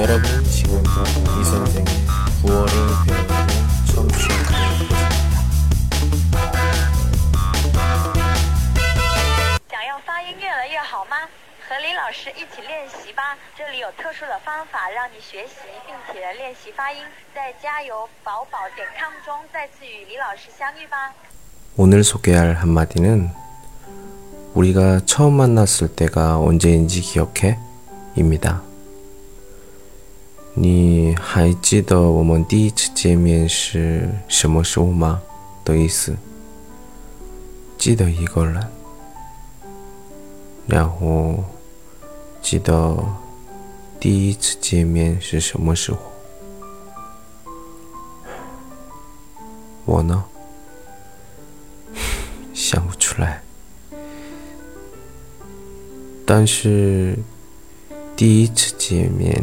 여러분 지금 이 선생의 9월을 배우는 청취하고 오늘 소개할 한마디는 우리가 처음 만났을 때가 언제인지 기억해? 입니다. 你还记得我们第一次见面是什么时候吗？的意思。记得一个人，然后记得第一次见面是什么时候？我呢？想不出来。但是第一次见面，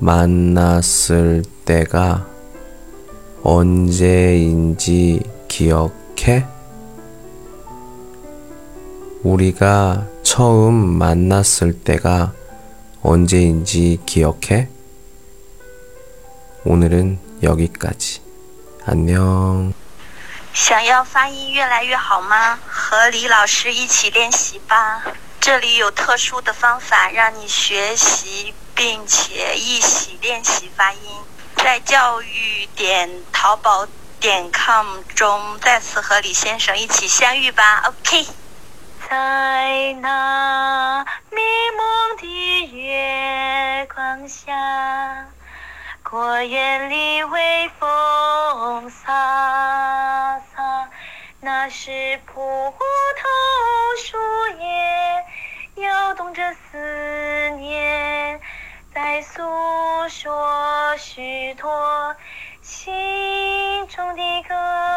만났을 때가 언제인지 기억해? 우리가 처음 만났을 때가 언제인지 기억해? 오늘은 여기까지. 안녕. 想要发音越来越好吗？和李老师一起练习吧。这里有特殊的方法让你学习 并且一起练习发音。在教育点淘宝点 com 中再次和李先生一起相遇吧。OK。在那迷蒙的月光下，果园里微风飒飒，那是葡萄树叶摇动着思，来诉说许多心中的歌。